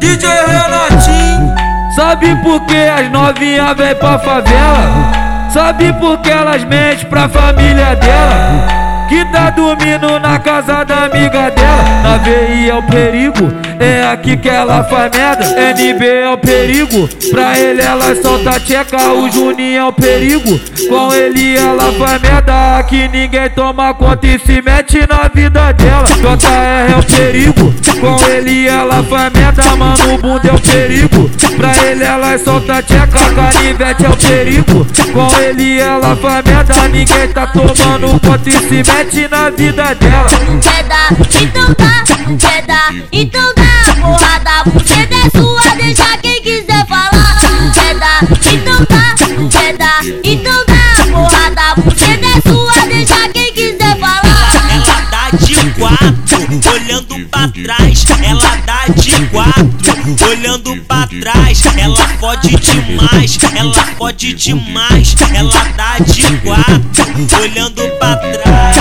DJ Renatinho Sabe por que as novinhas vêm pra favela? Sabe por que elas mentem pra família dela? que tá dormindo na casa da amiga dela. Na VI é o perigo, é aqui que ela faz merda. NB é o perigo, pra ele ela solta tcheca. O Juninho é o perigo, com ele ela faz merda. Aqui ninguém toma conta e se mete na vida dela. JR é o perigo, com ele ela faz merda. Mano, o bunda é o perigo, pra ele ela solta tcheca. Canivete é o perigo, com ele ela faz merda. Ninguém tá tomando conta e se mete na vida dela. Quer dar, então dá, quer dar, então dá. Porrada, você é sua, deixa quem quiser falar. Quer dar, então dá, quer dar, então dá. Porrada, você é sua, deixa quem quiser falar. Ela dá de quatro, olhando pra trás. Ela dá de quatro, olhando pra trás. Ela fode demais, ela fode demais. Ela dá de quatro, olhando pra trás.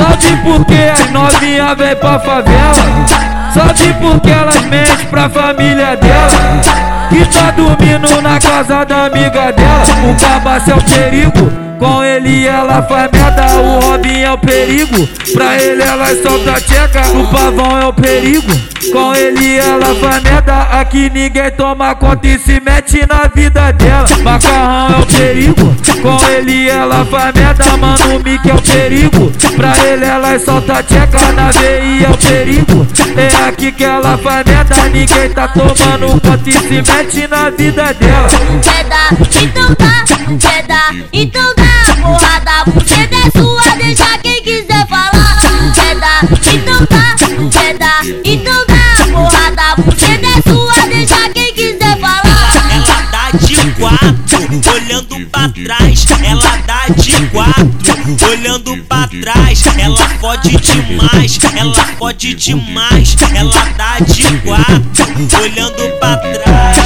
Sabe por que as novinhas vêm pra favela? Sabe por que elas mentem pra família dela? Que tá dormindo na casa da amiga dela O cabaço é o perigo com ele ela faz merda, o Robin é o perigo. Pra ele ela solta tcheca, o pavão é o perigo. Com ele ela faz merda, aqui ninguém toma conta e se mete na vida dela. Macarrão é o perigo, com ele ela faz merda, mano, o Mickey é o perigo. Pra ele ela solta tcheca, na VI é o perigo. É aqui que ela faz merda, ninguém tá tomando conta e se mete na vida dela. Quer dar, então dá, quer dar, então dá. Porrada, você é sua, deixa quem quiser falar. Quer dar, então dá, de quatro, olhando pra trás. Ela dá de quatro, olhando pra trás. Ela pode demais, ela pode demais. Ela dá de quatro, olhando pra trás.